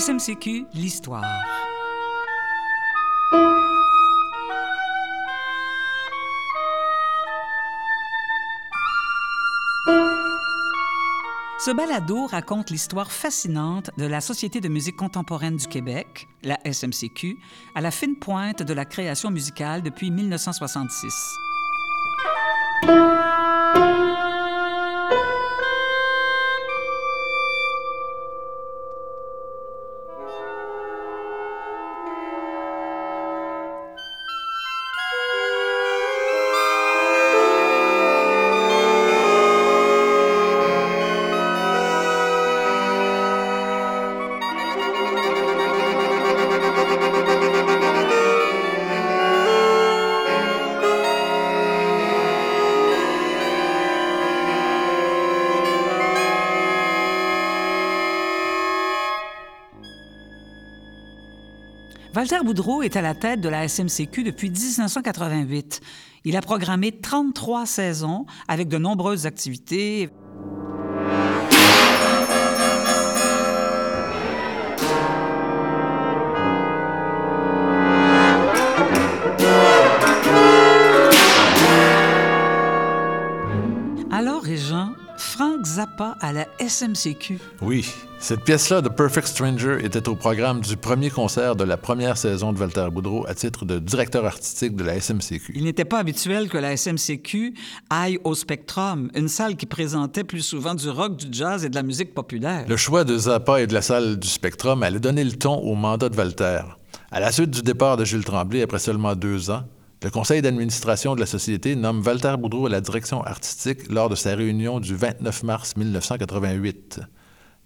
SMCQ, l'histoire. Ce balado raconte l'histoire fascinante de la Société de musique contemporaine du Québec, la SMCQ, à la fine pointe de la création musicale depuis 1966. Walter Boudreau est à la tête de la SMCQ depuis 1988. Il a programmé 33 saisons avec de nombreuses activités. Alors, Régent, Frank Zappa à la SMCQ. Oui, cette pièce-là, The Perfect Stranger, était au programme du premier concert de la première saison de Walter Boudreau à titre de directeur artistique de la SMCQ. Il n'était pas habituel que la SMCQ aille au Spectrum, une salle qui présentait plus souvent du rock, du jazz et de la musique populaire. Le choix de Zappa et de la salle du Spectrum allait donner le ton au mandat de Walter. À la suite du départ de Jules Tremblay après seulement deux ans, le conseil d'administration de la société nomme Walter Boudreau à la direction artistique lors de sa réunion du 29 mars 1988.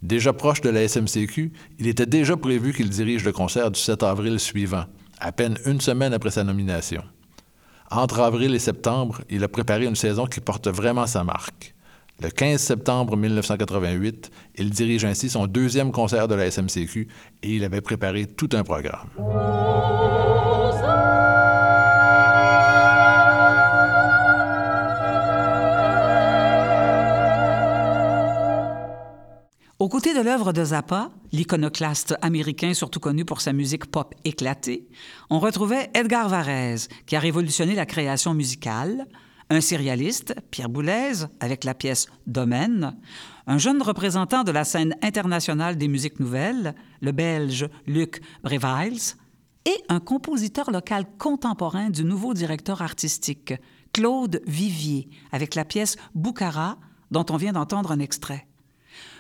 Déjà proche de la SMCQ, il était déjà prévu qu'il dirige le concert du 7 avril suivant, à peine une semaine après sa nomination. Entre avril et septembre, il a préparé une saison qui porte vraiment sa marque. Le 15 septembre 1988, il dirige ainsi son deuxième concert de la SMCQ et il avait préparé tout un programme. Aux côtés de l'œuvre de Zappa, l'iconoclaste américain surtout connu pour sa musique pop éclatée, on retrouvait Edgar Varèse, qui a révolutionné la création musicale, un sérialiste, Pierre Boulez, avec la pièce Domaine, un jeune représentant de la scène internationale des musiques nouvelles, le Belge Luc Breviles, et un compositeur local contemporain du nouveau directeur artistique, Claude Vivier, avec la pièce Boukhara, dont on vient d'entendre un extrait.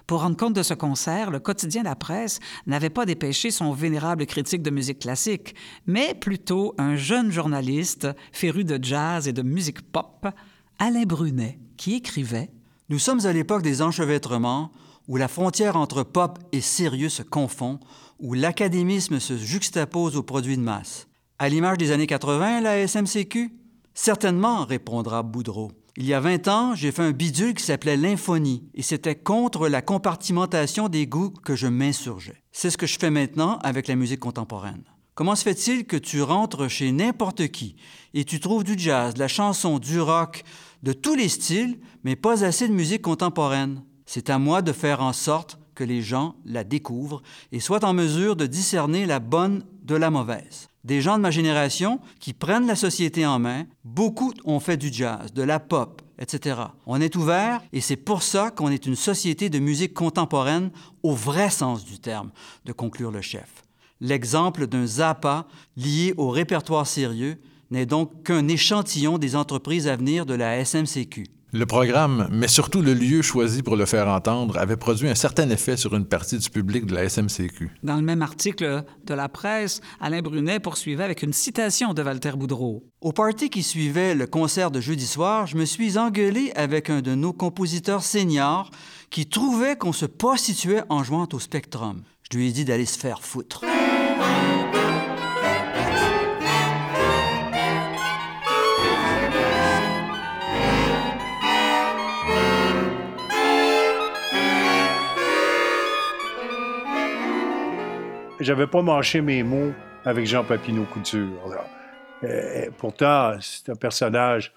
Pour rendre compte de ce concert, le quotidien La Presse n'avait pas dépêché son vénérable critique de musique classique, mais plutôt un jeune journaliste féru de jazz et de musique pop, Alain Brunet, qui écrivait Nous sommes à l'époque des enchevêtrements où la frontière entre pop et sérieux se confond, où l'académisme se juxtapose aux produits de masse. À l'image des années 80, la SMCQ Certainement, répondra Boudreau. Il y a 20 ans, j'ai fait un bidule qui s'appelait l'infonie, et c'était contre la compartimentation des goûts que je m'insurgeais. C'est ce que je fais maintenant avec la musique contemporaine. Comment se fait-il que tu rentres chez n'importe qui et tu trouves du jazz, de la chanson, du rock, de tous les styles, mais pas assez de musique contemporaine? C'est à moi de faire en sorte que les gens la découvrent et soient en mesure de discerner la bonne de la mauvaise des gens de ma génération qui prennent la société en main. Beaucoup ont fait du jazz, de la pop, etc. On est ouvert et c'est pour ça qu'on est une société de musique contemporaine au vrai sens du terme, de conclure le chef. L'exemple d'un Zappa lié au répertoire sérieux n'est donc qu'un échantillon des entreprises à venir de la SMCQ. Le programme, mais surtout le lieu choisi pour le faire entendre, avait produit un certain effet sur une partie du public de la SMCQ. Dans le même article de la presse, Alain Brunet poursuivait avec une citation de Walter Boudreau. Au party qui suivait le concert de jeudi soir, je me suis engueulé avec un de nos compositeurs seniors qui trouvait qu'on se prostituait en jouant au Spectrum. Je lui ai dit d'aller se faire foutre. J'avais pas mâché mes mots avec Jean Papineau Couture. Euh, pourtant, c'est un personnage,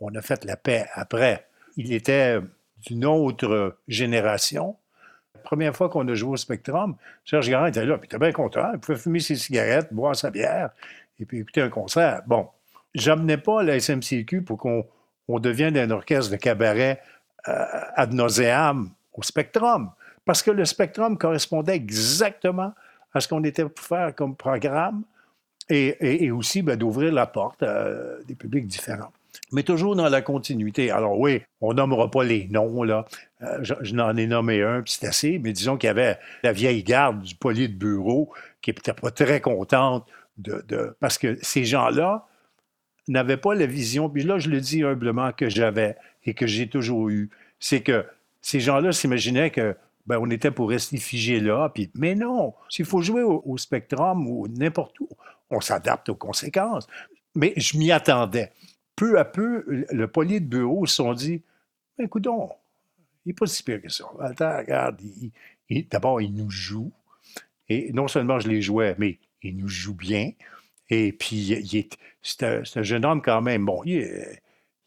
on a fait la paix après. Il était d'une autre génération. La première fois qu'on a joué au Spectrum, Serge Garand était là, puis il était bien content. Il pouvait fumer ses cigarettes, boire sa bière, et puis écouter un concert. Bon, j'amenais pas la SMCQ pour qu'on devienne un orchestre de cabaret euh, ad nauseam au Spectrum, parce que le Spectrum correspondait exactement à ce qu'on était pour faire comme programme et, aussi ben, d'ouvrir la porte à des publics différents. Mais toujours dans la continuité. Alors oui, on nommera pas les noms, là. Euh, je, n'en ai nommé un, puis c'est assez, mais disons qu'il y avait la vieille garde du poli de bureau qui n'était pas très contente de, de... Parce que ces gens-là n'avaient pas la vision, puis là, je le dis humblement, que j'avais et que j'ai toujours eu. C'est que ces gens-là s'imaginaient que ben, on était pour rester figé là. Puis, mais non, s'il faut jouer au, Spectrum ou n'importe où, on s'adapte aux conséquences. Mais je m'y attendais. Peu à peu, le poli de bureau se sont dit ben, écoute il n'est pas si pire que ça. Attends, regarde, d'abord, il nous joue. Et non seulement je les jouais, mais il nous joue bien. Et puis, c'est un, jeune homme quand même. Bon, il est,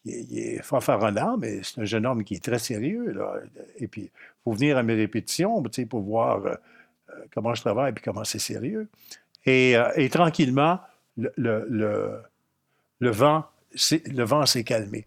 il est fanfaronnant, mais c'est un jeune homme qui est très sérieux. Là. Et puis, il faut venir à mes répétitions pour voir euh, euh, comment je travaille et comment c'est sérieux. Et, euh, tranquillement, le, le, le vent s'est calmé.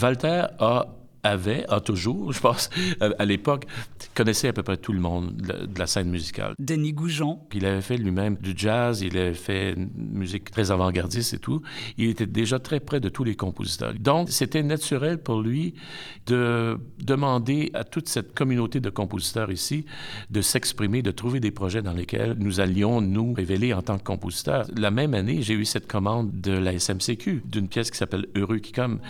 Walter a avait, a toujours, je pense, à l'époque, connaissait à peu près tout le monde de la scène musicale. Denis Goujon. Il avait fait lui-même du jazz, il avait fait une musique très avant-gardiste et tout. Il était déjà très près de tous les compositeurs. Donc, c'était naturel pour lui de demander à toute cette communauté de compositeurs ici de s'exprimer, de trouver des projets dans lesquels nous allions nous révéler en tant que compositeurs. La même année, j'ai eu cette commande de la SMCQ, d'une pièce qui s'appelle Heureux qui comme.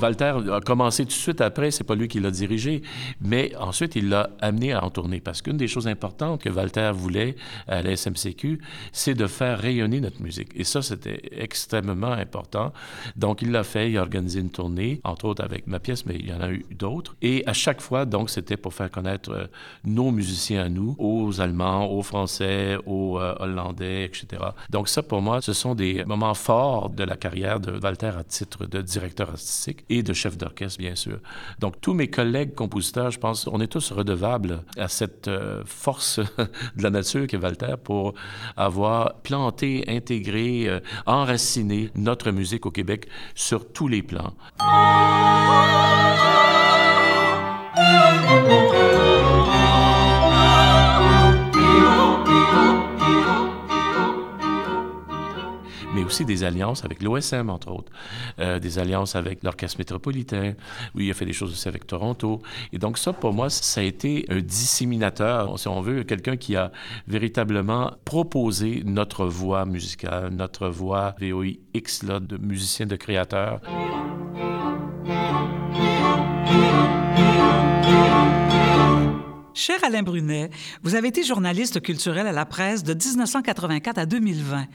Walter a commencé tout de suite après, c'est pas lui qui l'a dirigé, mais ensuite il l'a amené à en tourner parce qu'une des choses importantes que Walter voulait à la SMCQ, c'est de faire rayonner notre musique. Et ça, c'était extrêmement important. Donc il l'a fait, il a organisé une tournée, entre autres avec ma pièce, mais il y en a eu d'autres. Et à chaque fois, donc, c'était pour faire connaître euh, nos musiciens à nous, aux Allemands, aux Français, aux euh, Hollandais, etc. Donc ça, pour moi, ce sont des moments forts de la carrière de Walter à titre de directeur artistique et de chef d'orchestre, bien sûr. Donc, tous mes collègues compositeurs, je pense, on est tous redevables à cette euh, force de la nature qu'est Walter pour avoir planté, intégré, euh, enraciné notre musique au Québec sur tous les plans. Aussi des alliances avec l'OSM, entre autres, euh, des alliances avec l'Orchestre métropolitain, où il a fait des choses aussi avec Toronto. Et donc ça, pour moi, ça a été un disséminateur, si on veut, quelqu'un qui a véritablement proposé notre voix musicale, notre voix VOIX, là, de musicien, de créateur. Cher Alain Brunet, vous avez été journaliste culturel à la presse de 1984 à 2020.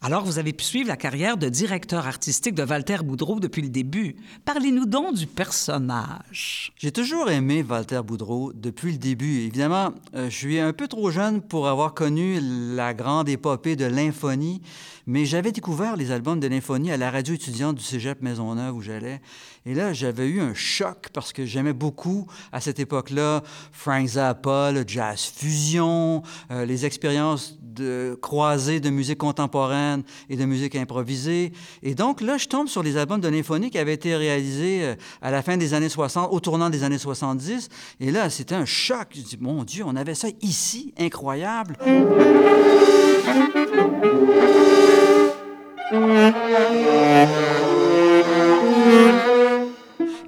Alors, vous avez pu suivre la carrière de directeur artistique de Walter Boudreau depuis le début. Parlez-nous donc du personnage. J'ai toujours aimé Walter Boudreau depuis le début. Évidemment, euh, je suis un peu trop jeune pour avoir connu la grande épopée de l'infonie, mais j'avais découvert les albums de l'infonie à la radio étudiante du Cégep Maisonneuve où j'allais. Et là, j'avais eu un choc parce que j'aimais beaucoup, à cette époque-là, Frank Zappa, le jazz fusion, euh, les expériences de croisées de musique contemporaine et de musique improvisée. Et donc, là, je tombe sur les albums de l'infonie qui avaient été réalisés euh, à la fin des années 60, au tournant des années 70. Et là, c'était un choc. Je dis, mon Dieu, on avait ça ici, incroyable.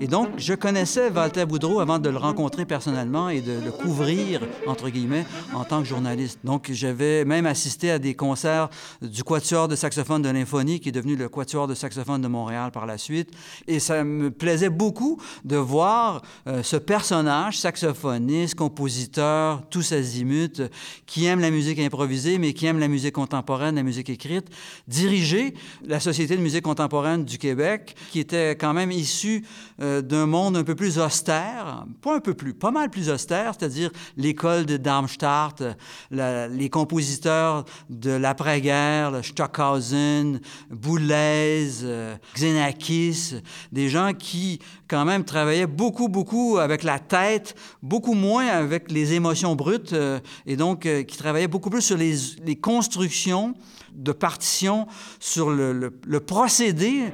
Et donc, je connaissais Walter Boudreau avant de le rencontrer personnellement et de le couvrir, entre guillemets, en tant que journaliste. Donc, j'avais même assisté à des concerts du Quatuor de saxophone de l'Infonie, qui est devenu le Quatuor de saxophone de Montréal par la suite. Et ça me plaisait beaucoup de voir euh, ce personnage, saxophoniste, compositeur, tous azimuts, qui aime la musique improvisée, mais qui aime la musique contemporaine, la musique écrite, diriger la Société de musique contemporaine du Québec, qui était quand même issue euh, d'un monde un peu plus austère, pas un peu plus, pas mal plus austère, c'est-à-dire l'école de Darmstadt, les compositeurs de l'après-guerre, Stockhausen, Boulez, euh, Xenakis, des gens qui quand même travaillaient beaucoup, beaucoup avec la tête, beaucoup moins avec les émotions brutes, euh, et donc qui travaillaient beaucoup plus sur les, constructions de partitions, sur le procédé.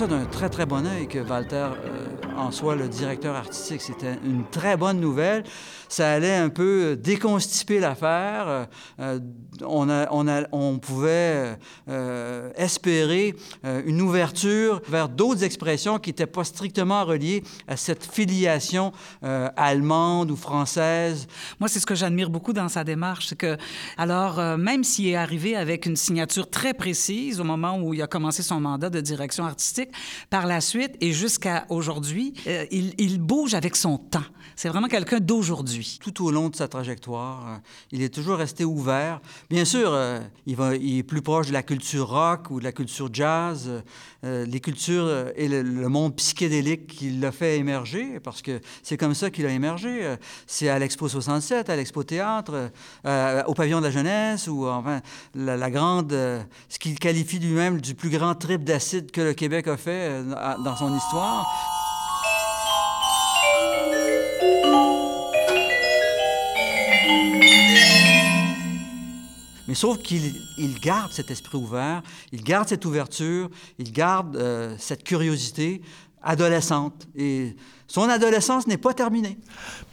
Ça d'un très, très bon œil que Walter euh, en soit le directeur artistique. C'était une très bonne nouvelle. Ça allait un peu déconstiper l'affaire. Euh, euh, on, pouvait euh, espérer une ouverture vers d'autres expressions qui n'étaient pas strictement reliées à cette filiation allemande ou française. Moi, c'est ce que j'admire beaucoup dans sa démarche. C'est que, alors, même s'il est arrivé avec une signature très précise au moment où il a commencé son mandat de direction artistique, par la suite et jusqu'à aujourd'hui, euh, il, bouge avec son temps. C'est vraiment quelqu'un d'aujourd'hui. Tout au long de sa trajectoire, euh, il est toujours resté ouvert. Bien sûr, euh, il, est plus proche de la culture rock ou de la culture jazz, les cultures et le, monde psychédélique qui l'a fait émerger, parce que c'est comme ça qu'il a émergé. C'est à l'Expo 67, à l'Expo Théâtre, au Pavillon de la Jeunesse, ou enfin, la, la grande, ce qu'il qualifie lui-même du plus grand trip d'acide que le Québec a fait dans son histoire. Mais sauf qu'il il garde cet esprit ouvert, il garde cette ouverture, il garde euh, cette curiosité adolescente. Et son adolescence n'est pas terminée.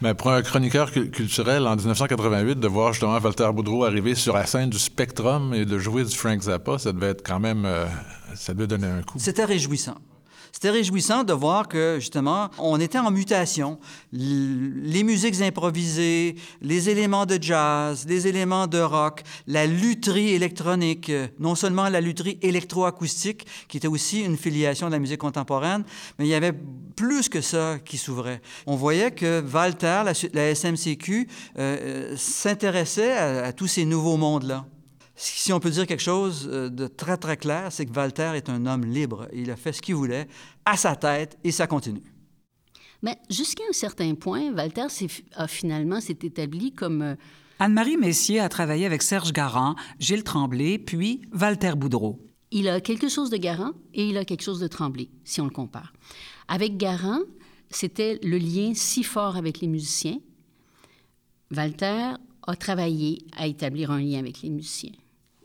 Mais pour un chroniqueur culturel en 1988, de voir justement Walter Boudreau arriver sur la scène du Spectrum et de jouer du Frank Zappa, ça devait être quand même... Euh, ça devait donner un coup. C'était réjouissant. C'était réjouissant de voir que, justement, on était en mutation. Les musiques improvisées, les éléments de jazz, les éléments de rock, la lutherie électronique, non seulement la lutherie électroacoustique, qui était aussi une filiation de la musique contemporaine, mais il y avait plus que ça qui s'ouvrait. On voyait que Walter, la, SMCQ, euh, s'intéressait à, à tous ces nouveaux mondes-là. Si on peut dire quelque chose euh, de très, très clair, c'est que Walter est un homme libre. Il a fait ce qu'il voulait à sa tête et ça continue. Mais jusqu'à un certain point, Walter a finalement s'est établi comme... Euh... Anne-Marie Messier a travaillé avec Serge Garand, Gilles Tremblay, puis Walter Boudreau. Il a quelque chose de Garand et il a quelque chose de Tremblay, si on le compare. Avec Garand, c'était le lien si fort avec les musiciens. Walter a travaillé à établir un lien avec les musiciens.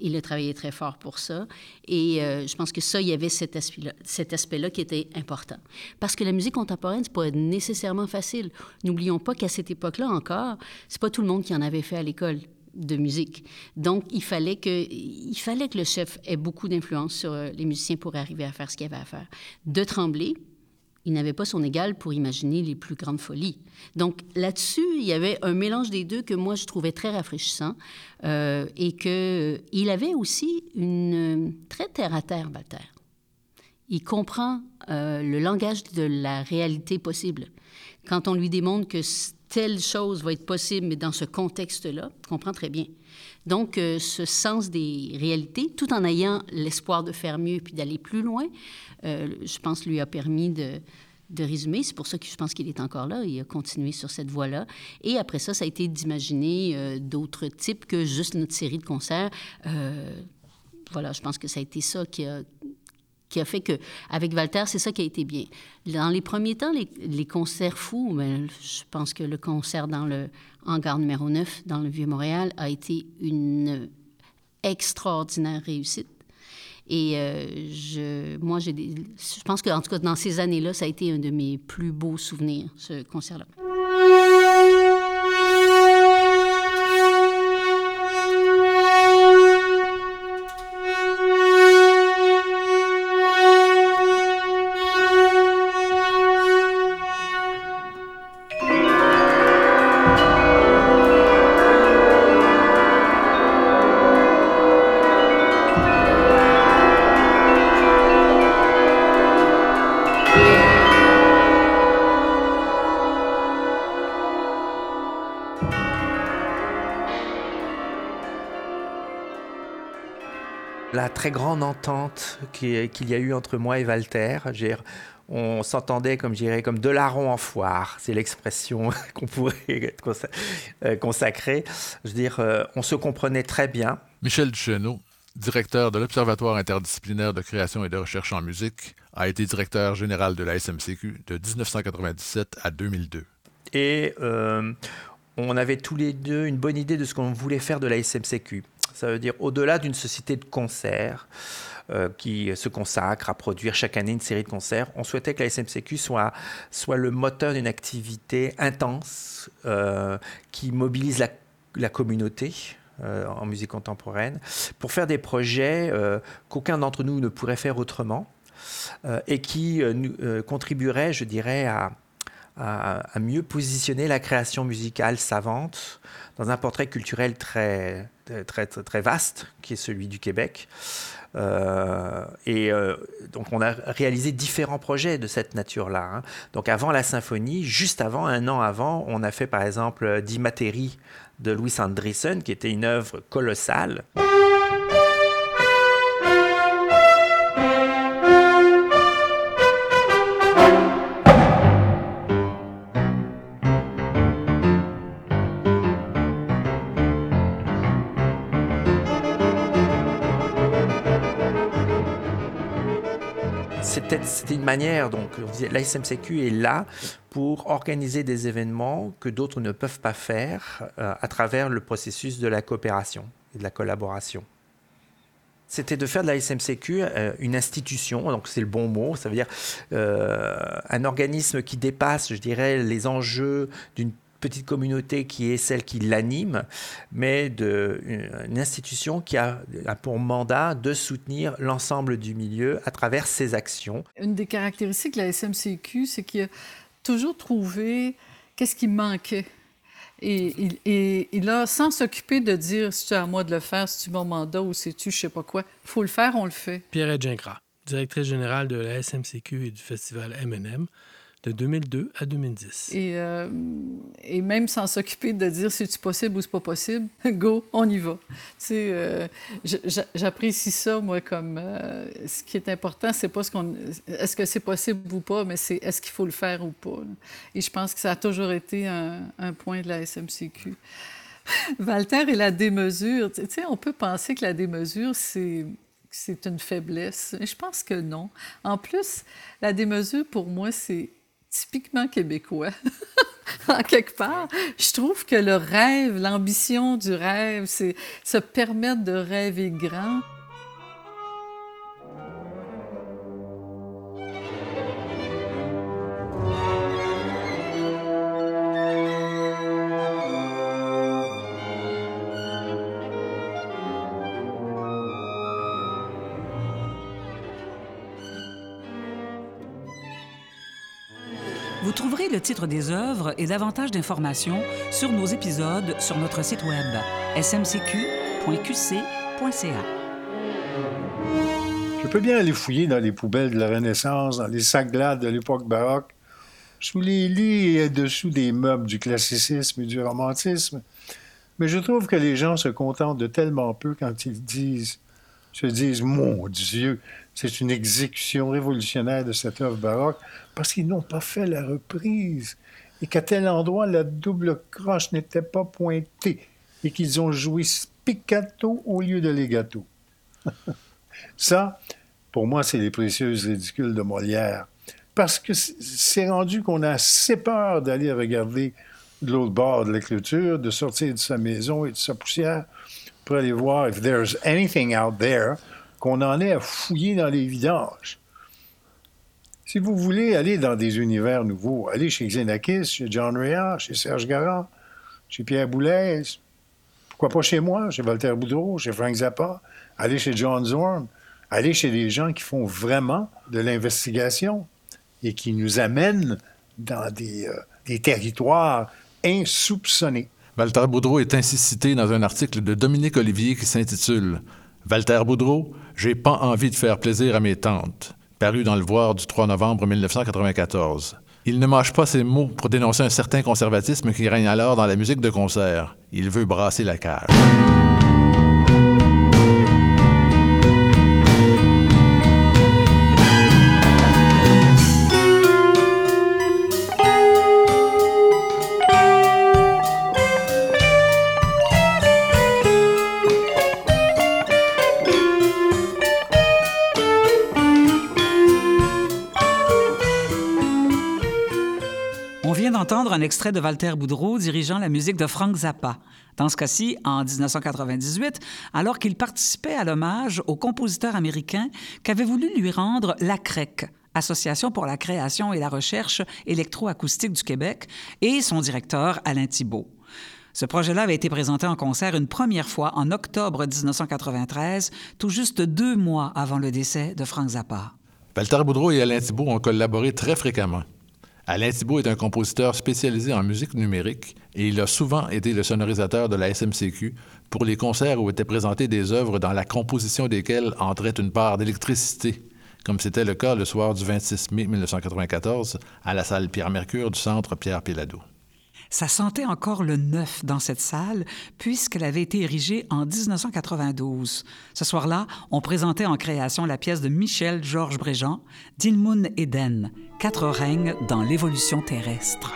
Il a travaillé très fort pour ça. Et euh, je pense que ça, il y avait cet aspect-là, qui était important. Parce que la musique contemporaine, c'est pas nécessairement facile. N'oublions pas qu'à cette époque-là encore, c'est pas tout le monde qui en avait fait à l'école de musique. Donc, il fallait que, il fallait que le chef ait beaucoup d'influence sur euh, les musiciens pour arriver à faire ce qu'il avait à faire. De Tremblay, il n'avait pas son égal pour imaginer les plus grandes folies. Donc là-dessus, il y avait un mélange des deux que moi je trouvais très rafraîchissant euh, et que il avait aussi une très terre à terre, Walter. Il comprend euh, le langage de la réalité possible. Quand on lui démontre que telle chose va être possible, mais dans ce contexte-là, il comprend très bien. Donc, euh, ce sens des réalités, tout en ayant l'espoir de faire mieux puis d'aller plus loin, euh, je pense, lui a permis de, de résumer. C'est pour ça que je pense qu'il est encore là. Il a continué sur cette voie-là. Et après ça, ça a été d'imaginer euh, d'autres types que juste notre série de concerts. Voilà, je pense que ça a été ça qui a, qui a fait que, avec Walter, c'est ça qui a été bien. Dans les premiers temps, les, concerts fous, ben, je pense que le concert dans le hangar numéro 9, dans le Vieux-Montréal, a été une extraordinaire réussite. Et je, moi, j'ai je pense que, en tout cas, dans ces années-là, ça a été un de mes plus beaux souvenirs, ce concert-là. La très grande entente qu'il y a eu entre moi et Walter. On s'entendait, comme comme de larron en foire. C'est l'expression qu'on pourrait euh, consacrer. Je veux dire, euh, on se comprenait très bien. Michel Duchesneau, directeur de l'Observatoire interdisciplinaire de création et de recherche en musique, a été directeur général de la SMCQ de 1997 à 2002. Et euh, on avait tous les deux une bonne idée de ce qu'on voulait faire de la SMCQ. Ça veut dire au-delà d'une société de concerts euh, qui se consacre à produire chaque année une série de concerts, on souhaitait que la SMCQ soit, soit le moteur d'une activité intense euh, qui mobilise la, communauté. Euh, en musique contemporaine, pour faire des projets qu'aucun d'entre nous ne pourrait faire autrement et qui contribueraient, je dirais, à, mieux positionner la création musicale savante dans un portrait culturel très, très, très, vaste, qui est celui du Québec. Euh, et euh, donc on a réalisé différents projets de cette nature-là. Hein. Donc avant la symphonie, juste avant, un an avant, on a fait par exemple Di Materi de Louis Andriessen, qui était une œuvre colossale. C'était une manière, donc la SMCQ est là pour organiser des événements que d'autres ne peuvent pas faire euh, à travers le processus de la coopération et de la collaboration. C'était de faire de la SMCQ euh, une institution, donc c'est le bon mot, ça veut dire euh, un organisme qui dépasse, je dirais, les enjeux d'une petite communauté qui est celle qui l'anime, mais de, une, institution qui a, pour mandat de soutenir l'ensemble du milieu à travers ses actions. Une des caractéristiques de la SMCQ, c'est qu'il a toujours trouvé qu'est-ce qui manquait. Et, et, il a, sans s'occuper de dire si tu à moi de le faire, si tu mon mandat ou si tu je sais pas quoi, il faut le faire, on le fait. Pierre Gingras, directrice générale de la SMCQ et du festival MM de 2002 à 2010. Et, euh, et même sans s'occuper de dire si c'est possible ou c'est pas possible, go, on y va. Tu sais, euh, j'apprécie ça, moi, comme euh, ce qui est important, c'est pas ce qu'on. Est-ce que c'est possible ou pas, mais c'est est-ce qu'il faut le faire ou pas. Et je pense que ça a toujours été un, point de la SMCQ. Walter et la démesure. Tu sais, on peut penser que la démesure, c'est c'est une faiblesse. Je pense que non. En plus, la démesure, pour moi, c'est typiquement québécois. en quelque part, je trouve que le rêve, l'ambition du rêve, c'est se permettre de rêver grand. Titre des œuvres et davantage d'informations sur nos épisodes sur notre site web smcq.qc.ca. Je peux bien aller fouiller dans les poubelles de la Renaissance, dans les sacs glades de l'époque baroque, sous les lits et dessous des meubles du classicisme et du romantisme, mais je trouve que les gens se contentent de tellement peu quand ils disent, se disent, mon Dieu, c'est une exécution révolutionnaire de cette œuvre baroque parce qu'ils n'ont pas fait la reprise et qu'à tel endroit, la double croche n'était pas pointée et qu'ils ont joué spiccato au lieu de legato. Ça, pour moi, c'est les précieuses ridicules de Molière. Parce que c'est rendu qu'on a assez peur d'aller regarder de l'autre bord de l'écriture, de sortir de sa maison et de sa poussière pour aller voir if there's anything out there qu'on en ait à fouiller dans les vidanges. Si vous voulez aller dans des univers nouveaux, allez chez Xenakis, chez John Rea, chez Serge Garand, chez Pierre Boulez, pourquoi pas chez moi, chez Walter Boudreau, chez Frank Zappa, allez chez John Zorn, allez chez des gens qui font vraiment de l'investigation et qui nous amènent dans des, euh, des territoires insoupçonnés. Walter Boudreau est ainsi cité dans un article de Dominique Olivier qui s'intitule Walter Boudreau, j'ai pas envie de faire plaisir à mes tantes paru dans le Voir du 3 novembre 1994. Il ne mâche pas ses mots pour dénoncer un certain conservatisme qui règne alors dans la musique de concert. Il veut brasser la cage. Un extrait de Walter Boudreau dirigeant la musique de Frank Zappa, dans ce cas-ci en 1998, alors qu'il participait à l'hommage au compositeur américain qu'avait voulu lui rendre la CREC, Association pour la création et la recherche électroacoustique du Québec, et son directeur Alain Thibault. Ce projet-là avait été présenté en concert une première fois en octobre 1993, tout juste deux mois avant le décès de Frank Zappa. Walter Boudreau et Alain Thibault ont collaboré très fréquemment. Alain Thibault est un compositeur spécialisé en musique numérique et il a souvent été le sonorisateur de la SMCQ pour les concerts où étaient présentées des œuvres dans la composition desquelles entrait une part d'électricité, comme c'était le cas le soir du 26 mai 1994 à la salle Pierre-Mercure du centre Pierre-Péladeau. Ça sentait encore le neuf dans cette salle, puisqu'elle avait été érigée en 1992. Ce soir-là, on présentait en création la pièce de Michel Georges Bréjean, Dilmun Eden, Quatre règnes dans l'évolution terrestre.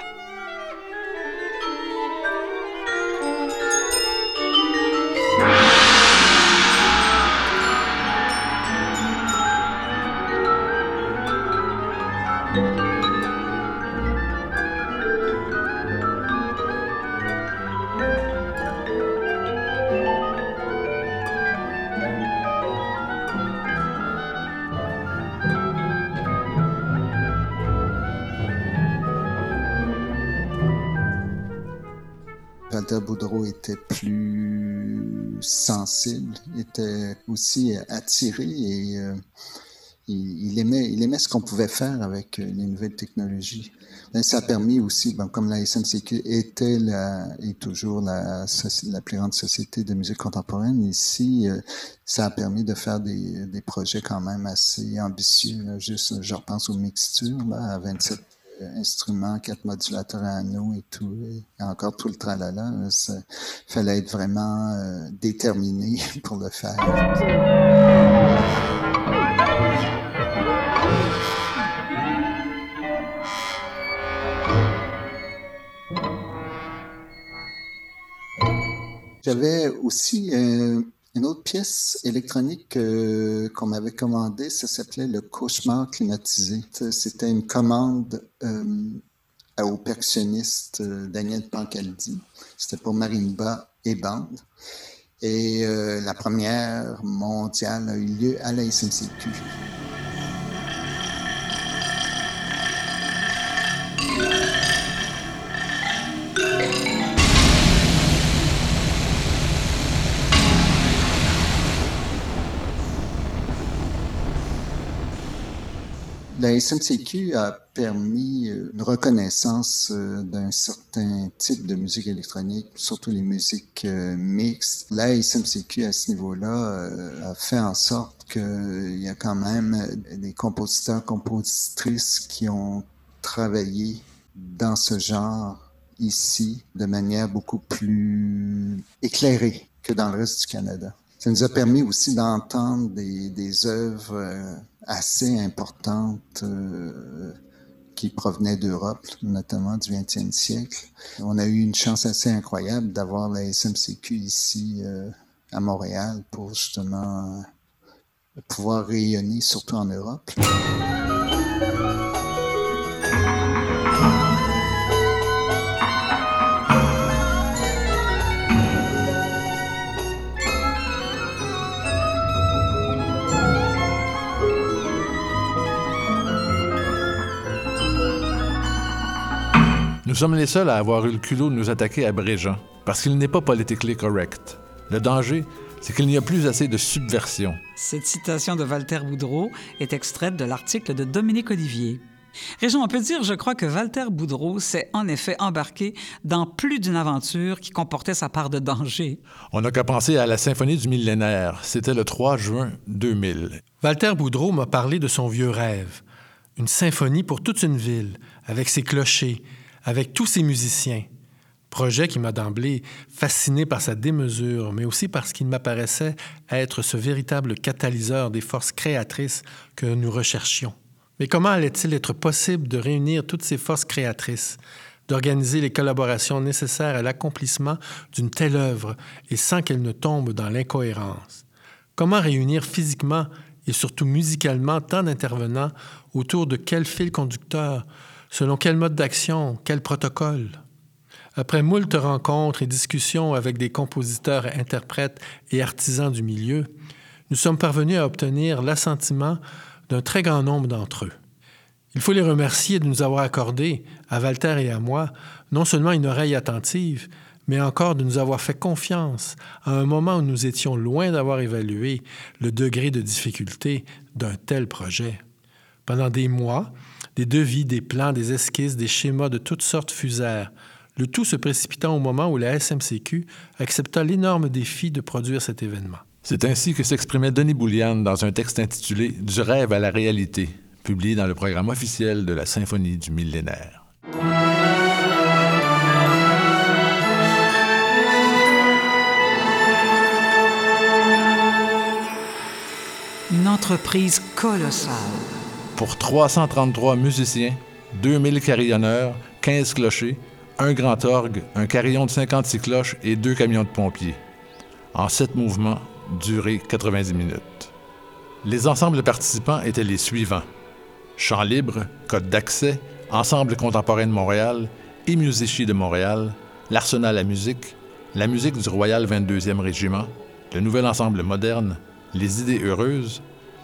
Boudreau était plus sensible, était aussi attiré et euh, il, aimait, il aimait ce qu'on pouvait faire avec les nouvelles technologies. ça a permis aussi, comme la SMCQ était la, toujours la, plus grande société de musique contemporaine, ici, euh, ça a permis de faire des, des projets quand même assez ambitieux. Juste, je repense aux mixtures là, à 27 instruments, quatre modulateurs à anneaux et tout, et encore tout le tralala. Il fallait être vraiment euh, déterminé pour le faire. J'avais aussi euh, une autre pièce électronique euh, qu'on m'avait commandée, ça s'appelait Le Cauchemar climatisé. C'était une commande euh, au percussionniste euh, Daniel Pancaldi. C'était pour marimba et bande. Et la première mondiale a eu lieu à la SMCQ. La SMCQ a permis euh, une reconnaissance euh, d'un certain type de musique électronique, surtout les musiques euh, mixtes. La SMCQ, à ce niveau-là, a fait en sorte qu'il y a quand même des compositeurs, compositrices qui ont travaillé dans ce genre ici de manière beaucoup plus éclairée que dans le reste du Canada. Ça nous a permis aussi d'entendre des, œuvres assez importantes euh, qui provenaient d'Europe, notamment du 20e siècle. On a eu une chance assez incroyable d'avoir la SMCQ ici euh, à Montréal pour justement pouvoir rayonner surtout en Europe. Sommes les seuls à avoir eu le culot de nous attaquer à Bréjean, parce qu'il n'est pas politiquement correct. Le danger, c'est qu'il n'y a plus assez de subversion. Cette citation de Walter Boudreau est extraite de l'article de Dominique Olivier. Régent, on peut dire, je crois, que Walter Boudreau s'est en effet embarqué dans plus d'une aventure qui comportait sa part de danger. On n'a qu'à penser à la Symphonie du millénaire. C'était le 3 juin 2000. Walter Boudreau m'a parlé de son vieux rêve. Une symphonie pour toute une ville, avec ses clochers, avec tous ses musiciens. Projet qui m'a d'emblée fasciné par sa démesure, mais aussi parce qu'il m'apparaissait être ce véritable catalyseur des forces créatrices que nous recherchions. Mais comment allait-il être possible de réunir toutes ces forces créatrices, d'organiser les collaborations nécessaires à l'accomplissement d'une telle œuvre et sans qu'elle ne tombe dans l'incohérence? Comment réunir physiquement et surtout musicalement tant d'intervenants autour de quel fil conducteur, selon quel mode d'action, quel protocole? Après moult rencontres et discussions avec des compositeurs, interprètes et artisans du milieu, nous sommes parvenus à obtenir l'assentiment d'un très grand nombre d'entre eux. Il faut les remercier de nous avoir accordé, à Walter et à moi, non seulement une oreille attentive, mais encore de nous avoir fait confiance à un moment où nous étions loin d'avoir évalué le degré de difficulté d'un tel projet. Pendant des mois, des devis, des plans, des esquisses, des schémas de toutes sortes fusèrent, le tout se précipitant au moment où la SMCQ accepta l'énorme défi de produire cet événement. C'est ainsi que s'exprimait Denis Boulian dans un texte intitulé Du rêve à la réalité, publié dans le programme officiel de la Symphonie du millénaire. Une entreprise colossale. Pour 333 musiciens, 2000 carillonneurs, 15 clochers, un grand orgue, un carillon de 56 cloches et deux camions de pompiers. En sept mouvements, durée 90 minutes. Les ensembles participants étaient les suivants. Chant libre, Code d'accès, Ensemble contemporain de Montréal, e-Musici de Montréal, l'Arsenal à musique, la musique du Royal 22e Régiment, le Nouvel Ensemble moderne, les Idées heureuses,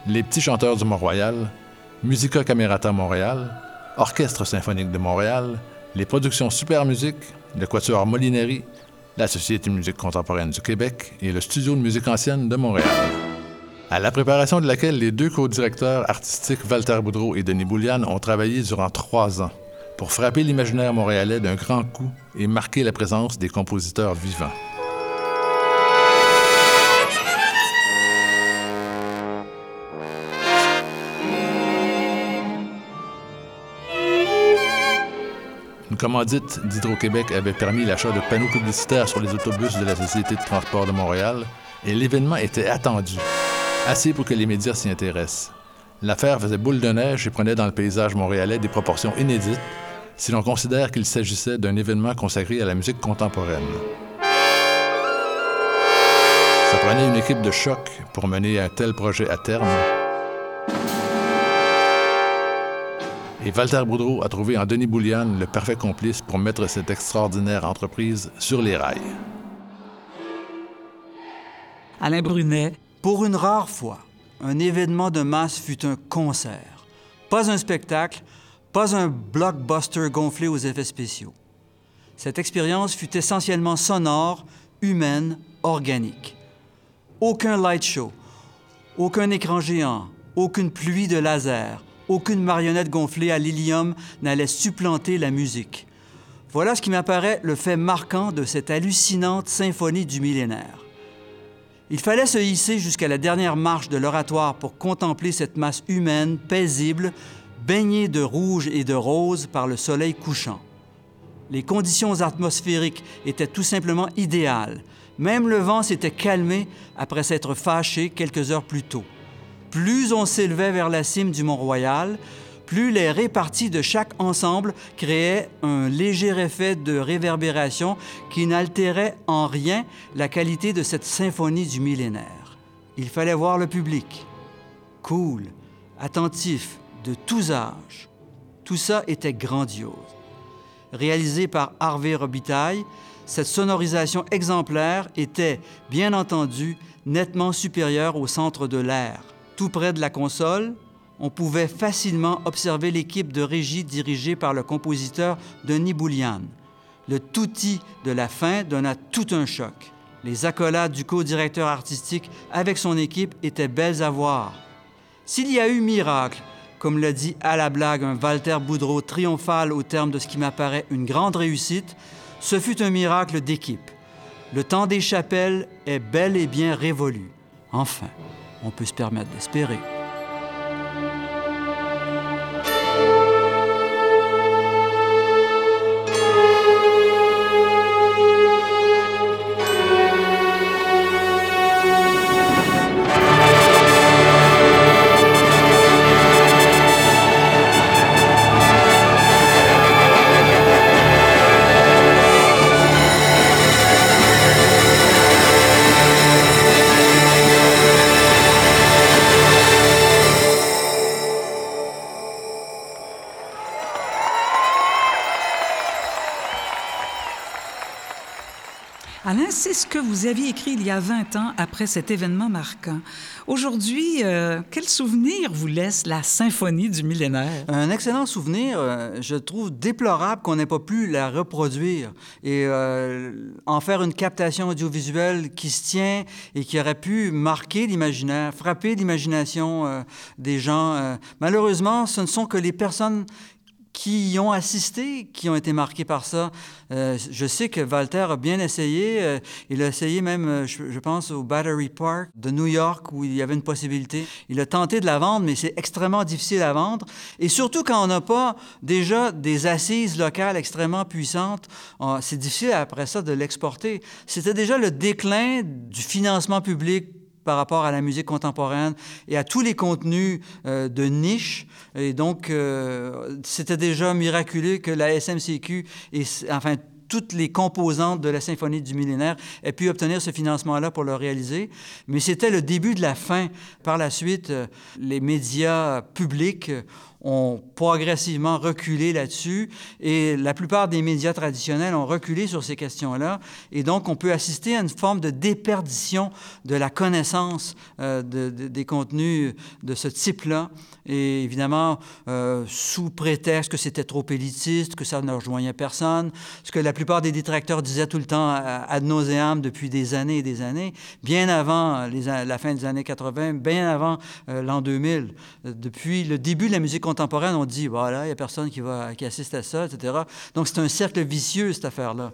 les Petits chanteurs du Mont-Royal, Musica Camerata Montréal, Orchestre symphonique de Montréal, les productions Super Musique, le Quatuor Molinari, la Société de musique contemporaine du Québec et le Studio de musique ancienne de Montréal. À la préparation de laquelle les deux co-directeurs artistiques Walter Boudreau et Denis Boulian ont travaillé durant trois ans pour frapper l'imaginaire montréalais d'un grand coup et marquer la présence des compositeurs vivants. Une commandite d'Hydro-Québec avait permis l'achat de panneaux publicitaires sur les autobus de la Société de transport de Montréal et l'événement était attendu, assez pour que les médias s'y intéressent. L'affaire faisait boule de neige et prenait dans le paysage montréalais des proportions inédites si l'on considère qu'il s'agissait d'un événement consacré à la musique contemporaine. Ça prenait une équipe de choc pour mener un tel projet à terme. Et Walter Boudreau a trouvé en Denis Boulian le parfait complice pour mettre cette extraordinaire entreprise sur les rails. Alain Brunet. Pour une rare fois, un événement de masse fut un concert. Pas un spectacle, pas un blockbuster gonflé aux effets spéciaux. Cette expérience fut essentiellement sonore, humaine, organique. Aucun light show, aucun écran géant, aucune pluie de laser, aucune marionnette gonflée à l'hélium n'allait supplanter la musique. Voilà ce qui m'apparaît le fait marquant de cette hallucinante symphonie du millénaire. Il fallait se hisser jusqu'à la dernière marche de l'oratoire pour contempler cette masse humaine paisible, baignée de rouge et de rose par le soleil couchant. Les conditions atmosphériques étaient tout simplement idéales. Même le vent s'était calmé après s'être fâché quelques heures plus tôt. Plus on s'élevait vers la cime du Mont-Royal, plus les réparties de chaque ensemble créaient un léger effet de réverbération qui n'altérait en rien la qualité de cette symphonie du millénaire. Il fallait voir le public. Cool, attentif, de tous âges. Tout ça était grandiose. Réalisé par Harvey Robitaille, cette sonorisation exemplaire était, bien entendu, nettement supérieure au centre de l'air. Tout près de la console, on pouvait facilement observer l'équipe de régie dirigée par le compositeur Denis Boulian. Le touti de la fin donna tout un choc. Les accolades du co-directeur artistique avec son équipe étaient belles à voir. S'il y a eu miracle, comme l'a dit à la blague un Walter Boudreau triomphal au terme de ce qui m'apparaît une grande réussite, ce fut un miracle d'équipe. Le temps des chapelles est bel et bien révolu. Enfin, on peut se permettre d'espérer. Alain, c'est ce que vous aviez écrit il y a 20 ans après cet événement marquant? Aujourd'hui, euh, quel souvenir vous laisse la symphonie du millénaire? Un excellent souvenir. euh, Je trouve déplorable qu'on n'ait pas pu la reproduire et euh, en faire une captation audiovisuelle qui se tient et qui aurait pu marquer l'imaginaire, frapper l'imagination des gens. Malheureusement, ce ne sont que les personnes qui y ont assisté, qui ont été marqués par ça. Euh, je sais que Walter a bien essayé. euh, il a essayé même, euh, je, pense, au Battery Park de New York, où il y avait une possibilité. Il a tenté de la vendre, mais c'est extrêmement difficile à vendre. Et surtout quand on n'a pas déjà des assises locales extrêmement puissantes, c'est difficile après ça de l'exporter. C'était déjà le déclin du financement public par rapport à la musique contemporaine et à tous les contenus euh, de niche. Et donc, euh, c'était déjà miraculeux que la SMCQ et enfin toutes les composantes de la symphonie du millénaire aient pu obtenir ce financement-là pour le réaliser. Mais c'était le début de la fin. Par la suite, euh, les médias publics ont progressivement reculé là-dessus et la plupart des médias traditionnels ont reculé sur ces questions-là. Et donc, on peut assister à une forme de déperdition de la connaissance euh, de- de- des contenus de ce type-là. Et évidemment, euh, sous prétexte que c'était trop élitiste, que ça ne rejoignait personne, ce que la plupart des détracteurs disaient tout le temps ad nauseam depuis des années et des années, bien avant la fin des années 80, bien avant euh, l'an 2000. Euh, Depuis le début de la musique on dit, voilà, il n'y a personne qui, va, qui assiste à ça, etc. Donc c'est un cercle vicieux, cette affaire-là.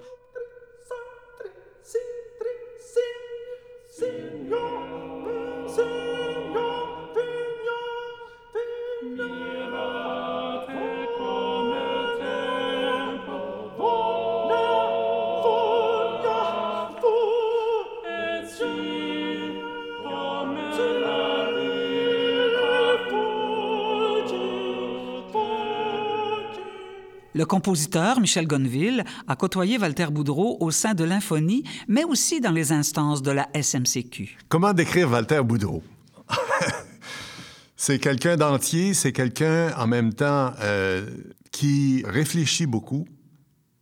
Le compositeur Michel Gonneville a côtoyé Walter Boudreau au sein de l'Infonie, mais aussi dans les instances de la SMCQ. Comment décrire Walter Boudreau? c'est quelqu'un d'entier, c'est quelqu'un en même temps euh, qui réfléchit beaucoup,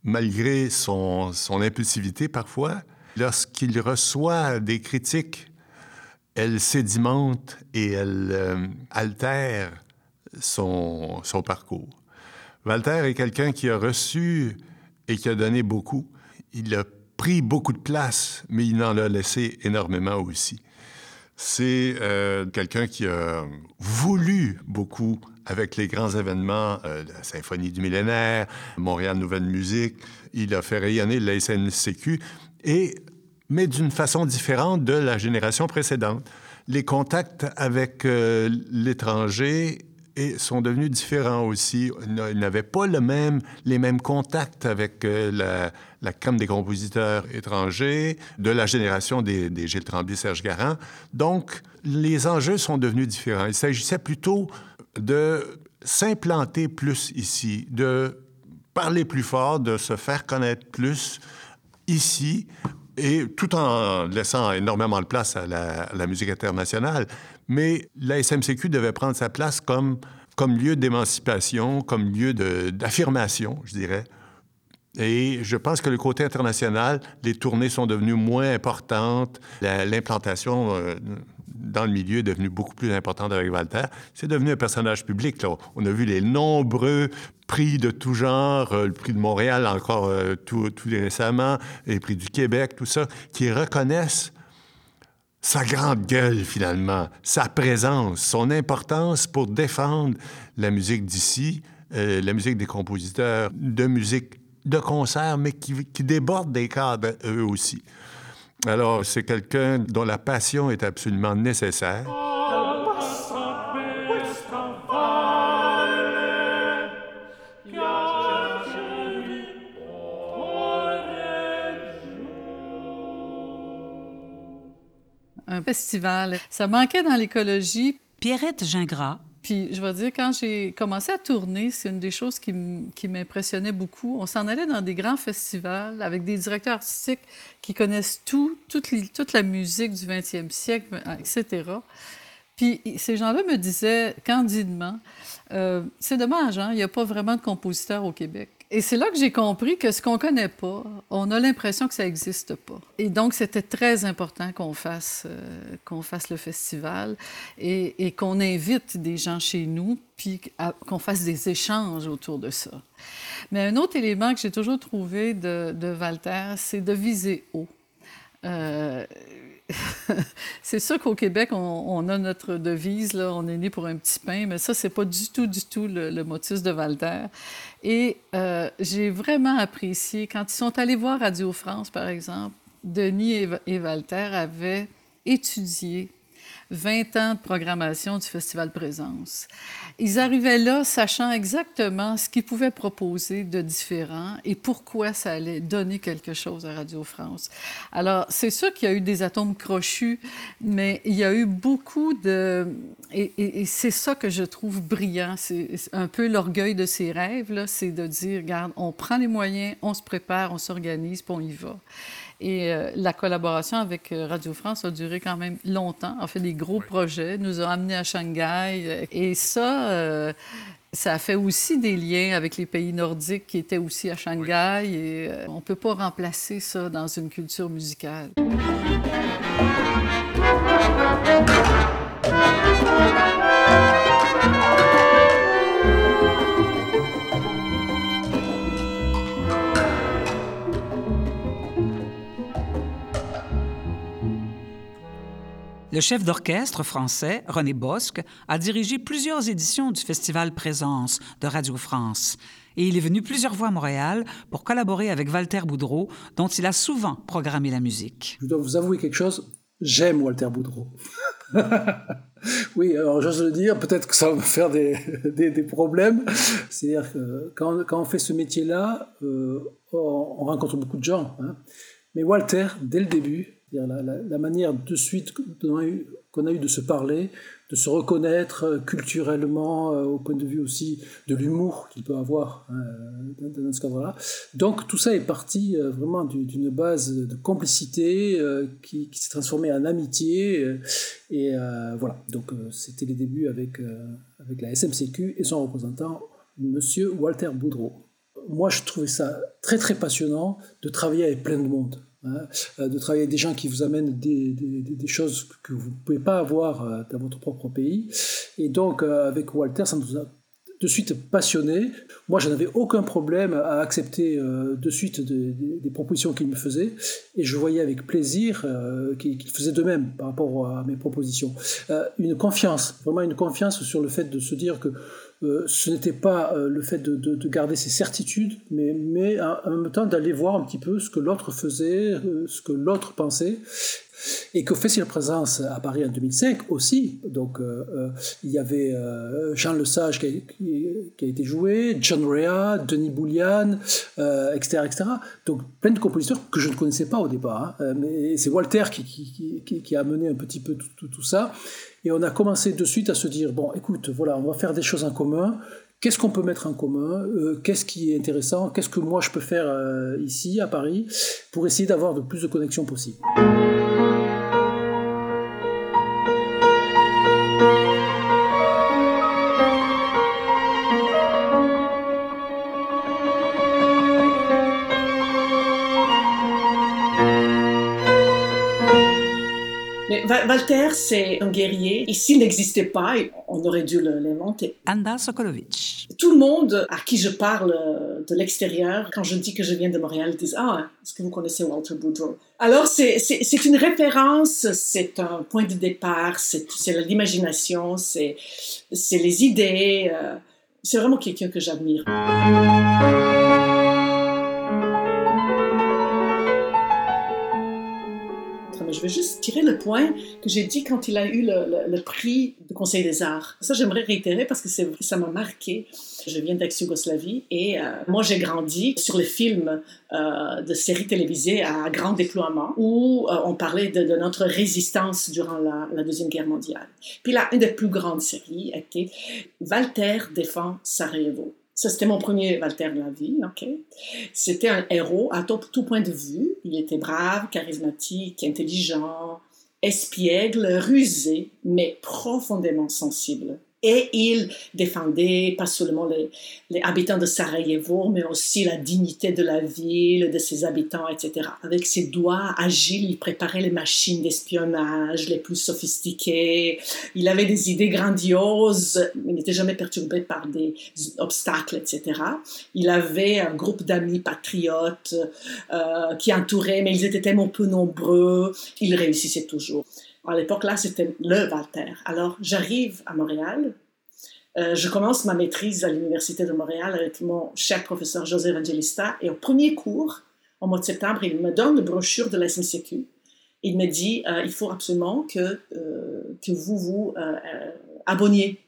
malgré son, impulsivité parfois. Lorsqu'il reçoit des critiques, elle sédimente et elle euh, altère son parcours. Walter est quelqu'un qui a reçu et qui a donné beaucoup. Il a pris beaucoup de place, mais il en a laissé énormément aussi. C'est euh, quelqu'un qui a voulu beaucoup avec les grands événements, euh, la Symphonie du millénaire, Montréal Nouvelle Musique. Il a fait rayonner la SNCQ, et, mais d'une façon différente de la génération précédente. Les contacts avec euh, l'étranger et sont devenus différents aussi. Ils n'avaient pas les mêmes contacts avec euh, la, la des compositeurs étrangers, de la génération des, des Gilles Tremblay, Serge Garand. Donc, les enjeux sont devenus différents. Il s'agissait plutôt de s'implanter plus ici, de parler plus fort, de se faire connaître plus ici, et tout en laissant énormément de place à la, à la musique internationale. Mais la SMCQ devait prendre sa place comme, lieu d'émancipation, comme lieu d'affirmation, je dirais. Et je pense que le côté international, les tournées sont devenues moins importantes, l'implantation euh, dans le milieu est devenu beaucoup plus importante avec Walter. C'est devenu un personnage public. On a vu les nombreux prix de tout genre, euh, le prix de Montréal encore euh, tout récemment, les prix du Québec, tout ça, qui reconnaissent sa grande gueule finalement, sa présence, son importance pour défendre la musique d'ici, euh, la musique des compositeurs de musique de concert, mais qui, qui déborde des cadres eux aussi. Alors, c'est quelqu'un dont la passion est absolument nécessaire. Un festival. Ça manquait dans l'écologie. Pierrette Gingras, Puis, je vais dire, quand j'ai commencé à tourner, c'est une des choses qui m'impressionnait beaucoup. On s'en allait dans des grands festivals avec des directeurs artistiques qui connaissent tout, toute, la musique du 20e siècle, etc. Puis, ces gens-là me disaient candidement, euh, c'est dommage, hein, il n'y a pas vraiment de compositeurs au Québec. Et c'est là que j'ai compris que ce qu'on connaît pas, on a l'impression que ça n'existe pas. Et donc, c'était très important qu'on fasse, euh, qu'on fasse le festival et, qu'on invite des gens chez nous, puis qu'on fasse des échanges autour de ça. Mais un autre élément que j'ai toujours trouvé de, de Walter, c'est de viser haut. Euh, c'est sûr qu'au Québec, on, on a notre devise, là, on est né pour un petit pain, mais ça, c'est pas du tout, du tout le, le motus de Walter. Et euh, j'ai vraiment apprécié, quand ils sont allés voir Radio France, par exemple, Denis et, et Walter avaient étudié 20 ans de programmation du Festival Présence. Ils arrivaient là sachant exactement ce qu'ils pouvaient proposer de différent et pourquoi ça allait donner quelque chose à Radio France. Alors, c'est sûr qu'il y a eu des atomes crochus, mais il y a eu beaucoup de... Et, et- c'est ça que je trouve brillant. C'est un peu l'orgueil de ces rêves, c'est de dire, regarde, on prend les moyens, on se prépare, on s'organise, puis on y va. Et euh, la collaboration avec euh, Radio France a duré quand même longtemps. On fait des gros projets, nous a amenés à Shanghai. euh, Et ça, euh, ça a fait aussi des liens avec les pays nordiques qui étaient aussi à Shanghai. Et euh, on ne peut pas remplacer ça dans une culture musicale. Le chef d'orchestre français, René Bosque, a dirigé plusieurs éditions du Festival Présence de Radio France. Et il est venu plusieurs fois à Montréal pour collaborer avec Walter Boudreau, dont il a souvent programmé la musique. Je dois vous avouer quelque chose, j'aime Walter Boudreau. oui, alors j'ose le dire, peut-être que ça va me faire des, des, des problèmes. C'est-à-dire que quand, quand, on fait ce métier-là, euh, on, on, rencontre beaucoup de gens. Hein. Mais Walter, dès le début, la, la, manière de suite qu'on a, eu, de se parler, de se reconnaître culturellement, euh, au point de vue aussi de l'humour qu'il peut avoir hein, dans, ce cadre-là. Donc tout ça est parti euh, vraiment d'une base de complicité euh, qui, qui s'est transformée en amitié. et voilà, donc c'était les débuts avec, avec la SMCQ et son représentant, Monsieur Walter Boudreau. Moi, je trouvais ça très très passionnant de travailler avec plein de monde. Hein, de travailler avec des gens qui vous amènent des, des, des choses que vous ne pouvez pas avoir dans votre propre pays. Et donc, avec Walter, ça nous a de suite passionné. Moi, je n'avais aucun problème à accepter euh, de suite des, propositions qu'il me faisait, et je voyais avec plaisir euh, qu'il qu faisait de même par rapport à mes propositions. Euh, une confiance, vraiment une confiance sur le fait de se dire que ce n'était pas le fait de, de, de, garder ses certitudes, mais, mais en, en même temps d'aller voir un petit peu ce que l'autre faisait, ce que l'autre pensait, et que fait la présence à Paris en 2005 aussi? Donc euh, euh, il y avait euh, Jean Lesage qui a, qui, a, été joué, John Rea, Denis Boulian, etc., etc. Donc plein de compositeurs que je ne connaissais pas au départ. Hein, mais c'est Walter qui, a amené un petit peu tout, ça. Et on a commencé de suite à se dire, bon, écoute, voilà, on va faire des choses en commun. Qu'est-ce qu'on peut mettre en commun? Euh, Qu'est-ce qui est intéressant? Qu'est-ce que moi je peux faire euh, ici, à Paris, pour essayer d'avoir le plus de connexions possible? C'est un guerrier. Et s'il n'existait pas, on aurait dû l'inventer. Anda Sokolovic. Tout le monde à qui je parle de l'extérieur, quand je dis que je viens de Montréal, disent Ah, est-ce que vous connaissez Walter Boudreau? Alors, c'est une référence, c'est un point de départ, c'est l'imagination, c'est les idées. Euh, c'est vraiment quelqu'un que j'admire. Je vais juste tirer le point que j'ai dit quand il a eu le, prix du Conseil des arts. Ça, j'aimerais réitérer parce que ça m'a marqué. Je viens d'ex-Yougoslavie et euh, moi, j'ai grandi sur les films euh, de séries télévisées à grand déploiement où euh, on parlait de, notre résistance durant la, la, Deuxième Guerre mondiale. Puis là, une des plus grandes séries était Walter défend Sarajevo. Ça, c'était mon premier Walter la vie, ok? C'était un héros à tout, point de vue. Il était brave, charismatique, intelligent, espiègle, rusé, mais profondément sensible. Et il défendait pas seulement les, habitants de Sarajevo, mais aussi la dignité de la ville, de ses habitants, etc. Avec ses doigts agiles, il préparait les machines d'espionnage les plus sophistiquées. Il avait des idées grandioses, il n'était jamais perturbé par des obstacles, etc. Il avait un groupe d'amis patriotes euh, qui entouraient, mais ils étaient tellement peu nombreux, il réussissait toujours. À l'époque, là, c'était le Walter. Alors, j'arrive à Montréal. Euh, je commence ma maîtrise à l'Université de Montréal avec mon cher professeur José Evangelista. Et au premier cours, au mois de septembre, il me donne une brochure de la SMCQ. Il me dit euh, il faut absolument que, euh, que vous vous abonniez.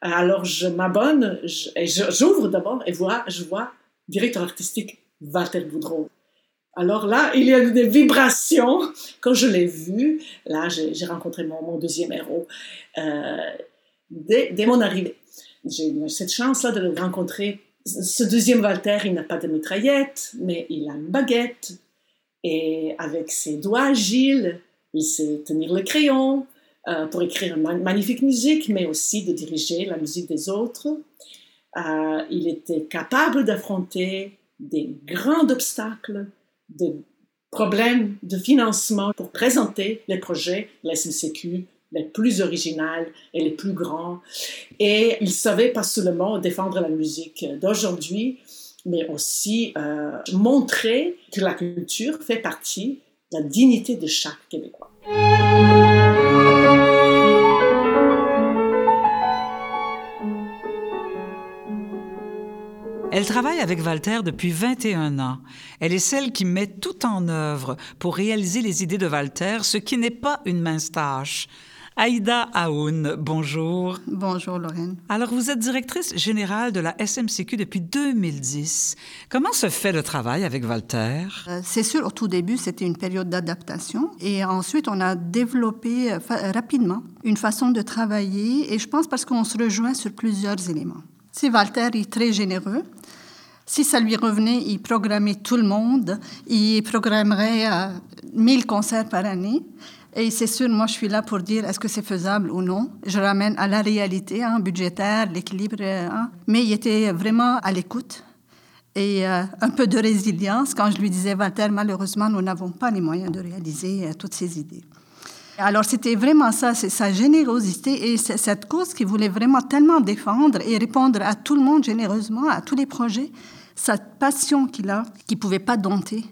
Alors, je m'abonne, et j'ouvre d'abord et vois, je vois directeur artistique Walter Boudreau. Alors là, il y a eu des vibrations. Quand je l'ai vu, là, j'ai rencontré mon, deuxième héros euh, dès, mon arrivée. J'ai eu cette chance-là de le rencontrer. Ce deuxième Walter, il n'a pas de mitraillette, mais il a une baguette. Et avec ses doigts agiles, il sait tenir le crayon euh, pour écrire une magnifique musique, mais aussi de diriger la musique des autres. Euh, il était capable d'affronter des grands obstacles de problèmes de financement pour présenter les projets de la SMCQ les plus originales et les plus grands. Et il savait pas seulement défendre la musique d'aujourd'hui, mais aussi euh, montrer que la culture fait partie de la dignité de chaque Québécois. Elle travaille avec Walter depuis 21 ans. Elle est celle qui met tout en œuvre pour réaliser les idées de Walter, ce qui n'est pas une mince tâche. Aïda Aoun, bonjour. Bonjour Lorraine. Alors vous êtes directrice générale de la SMCQ depuis 2010. Comment se fait le travail avec Walter? Euh, C'est sûr, au tout début, c'était une période d'adaptation et ensuite on a développé euh, rapidement une façon de travailler et je pense parce qu'on se rejoint sur plusieurs éléments. Si Walter est très généreux, si ça lui revenait, il programmait tout le monde, il programmerait 1000 euh, concerts par année. Et c'est sûr, moi, je suis là pour dire est-ce que c'est faisable ou non? Je ramène à la réalité hein, budgétaire, l'équilibre. Hein. Mais il était vraiment à l'écoute et euh, un peu de résilience quand je lui disais, Walter, malheureusement, nous n'avons pas les moyens de réaliser euh, toutes ces idées. Alors c'était vraiment ça, c'est sa générosité et cette cause qu'il voulait vraiment tellement défendre et répondre à tout le monde généreusement, à tous les projets, cette passion qu'il a, qu'il ne pouvait pas dompter.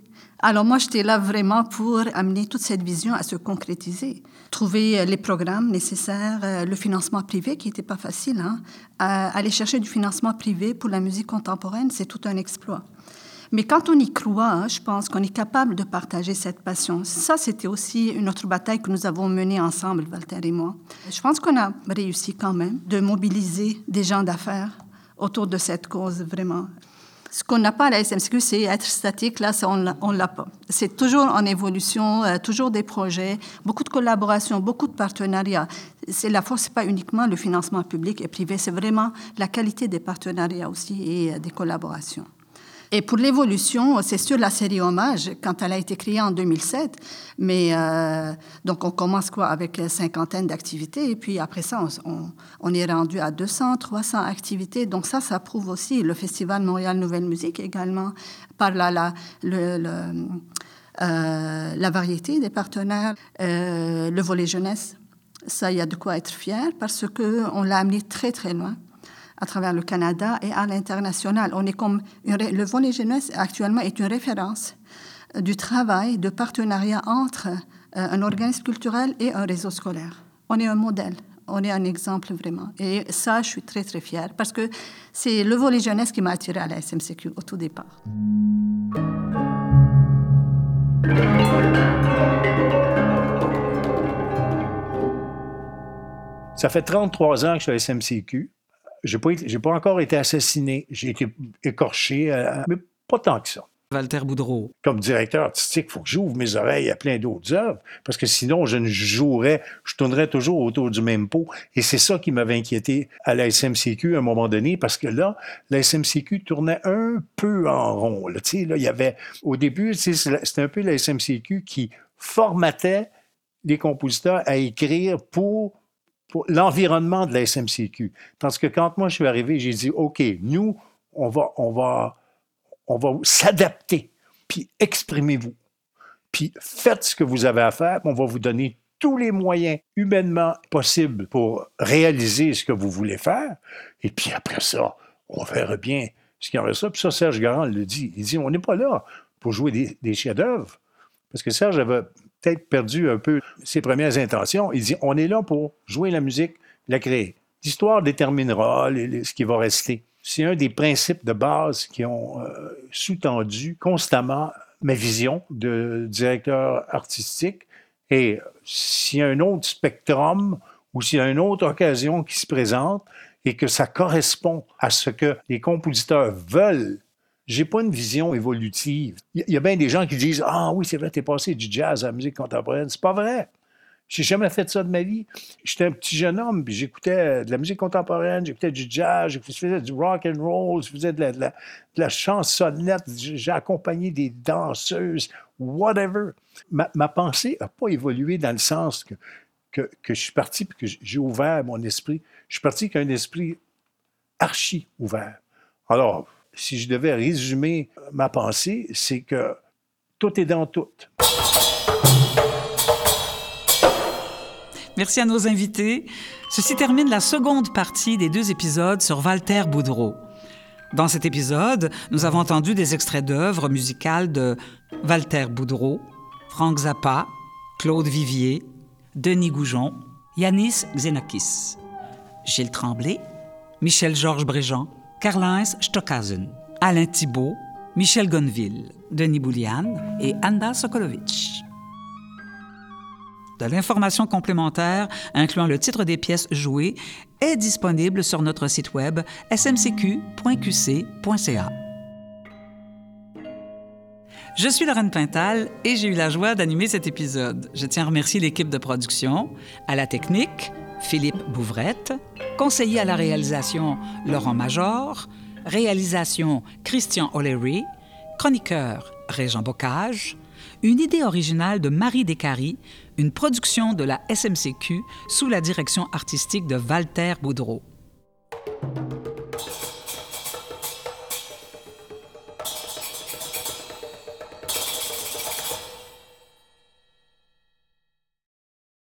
Alors moi, j'étais là vraiment pour amener toute cette vision à se concrétiser. Trouver euh, les programmes nécessaires, euh, le financement privé qui n'était pas facile. Hein. Aller chercher du financement privé pour la musique contemporaine, c'est tout un exploit. Mais quand on y croit, hein, je pense qu'on est capable de partager cette passion. Ça, c'était aussi une autre bataille que nous avons menée ensemble, Walter et moi. Je pense qu'on a réussi quand même de mobiliser des gens d'affaires autour de cette cause, vraiment. Ce qu'on n'a pas à la SMCQ, c'est être statique. Là, on ne l'a pas. C'est toujours en évolution, euh, toujours des projets, beaucoup de collaborations, beaucoup de partenariats. C'est la force, pas uniquement le financement public et privé, c'est vraiment la qualité des partenariats aussi et euh, des collaborations. Et pour l'évolution, c'est sûr la série Hommage, quand elle a été créée en 2007, mais euh, donc on commence quoi avec une cinquantaine d'activités, et puis après ça, on, est rendu à 200, 300 activités. Donc ça, ça prouve aussi le Festival Montréal Nouvelle Musique également, par la, la le, euh, la variété des partenaires, euh, le volet jeunesse. Ça, il y a de quoi être fier parce qu'on l'a amené très, très loin à travers le Canada et à l'international. On est comme le volet jeunesse actuellement est une référence du travail de partenariat entre un organisme culturel et un réseau scolaire. On est un modèle on est un exemple vraiment. Et ça, je suis très, très fière parce que c'est le volet jeunesse qui m'a attiré à la SMCQ au tout départ. Ça fait 33 ans que je suis à la SMCQ. Je n'ai pas, pas, encore été assassiné. J'ai été écorché, euh, mais pas tant que ça. Walter Boudreau. Comme directeur artistique, il faut que j'ouvre mes oreilles à plein d'autres œuvres, parce que sinon, je ne jouerais, je tournerais toujours autour du même pot. Et c'est ça qui m'avait inquiété à la SMCQ à un moment donné, parce que là, la SMCQ tournait un peu en rond. Là, là, il y avait, au début, c'était un peu la SMCQ qui formatait les compositeurs à écrire pour, l'environnement de la SMCQ. Tandis que quand moi je suis arrivé, j'ai dit, OK, nous, on va, on va on va s'adapter, puis exprimez-vous, puis faites ce que vous avez à faire, on va vous donner tous les moyens humainement possibles pour réaliser ce que vous voulez faire, et puis après ça, on verra bien ce qu'il y en ça. Puis ça, Serge Garand le dit. Il dit, on n'est pas là pour jouer des, des chefs-d'œuvre, parce que Serge avait peut-être perdu un peu ses premières intentions. Il dit, on est là pour jouer la musique, la créer. L'histoire déterminera ce qui va rester. C'est un des principes de base qui ont euh, sous-tendu constamment ma vision de directeur artistique. Et s'il y a un autre spectrum ou s'il y a une autre occasion qui se présente et que ça correspond à ce que les compositeurs veulent, j'ai pas une vision évolutive. Il y, a bien des gens qui disent Ah oui, c'est vrai, t'es passé du jazz à la musique contemporaine. C'est pas vrai. J'ai jamais fait ça de ma vie. J'étais un petit jeune homme, puis j'écoutais de la musique contemporaine, j'écoutais du jazz, je faisais du rock and roll, je faisais de la, chansonnette, j'ai accompagné des danseuses, whatever. Ma, pensée n'a pas évolué dans le sens que, que, que je suis parti puis que j'ai ouvert mon esprit. Je suis parti avec un esprit archi ouvert. Alors, si je devais résumer ma pensée, c'est que tout est dans tout. Merci à nos invités. Ceci termine la seconde partie des deux épisodes sur Walter Boudreau. Dans cet épisode, nous avons entendu des extraits d'œuvres musicales de Walter Boudreau, Frank Zappa, Claude Vivier, Denis Goujon, Yanis Xenakis, Gilles Tremblay, Michel-Georges Bréjean, Karl-Heinz Stockhausen, Alain Thibault, Michel Gonville, Denis Boulian et Anna Sokolovitch de l'information complémentaire, incluant le titre des pièces jouées, est disponible sur notre site web smcq.qc.ca. Je suis Lorraine Pintal et j'ai eu la joie d'animer cet épisode. Je tiens à remercier l'équipe de production, à la technique, Philippe Bouvrette, conseiller à la réalisation, Laurent Major, réalisation, Christian O'Leary, chroniqueur, Régent Bocage, une idée originale de Marie Descaries, une production de la SMCQ sous la direction artistique de Walter Boudreau.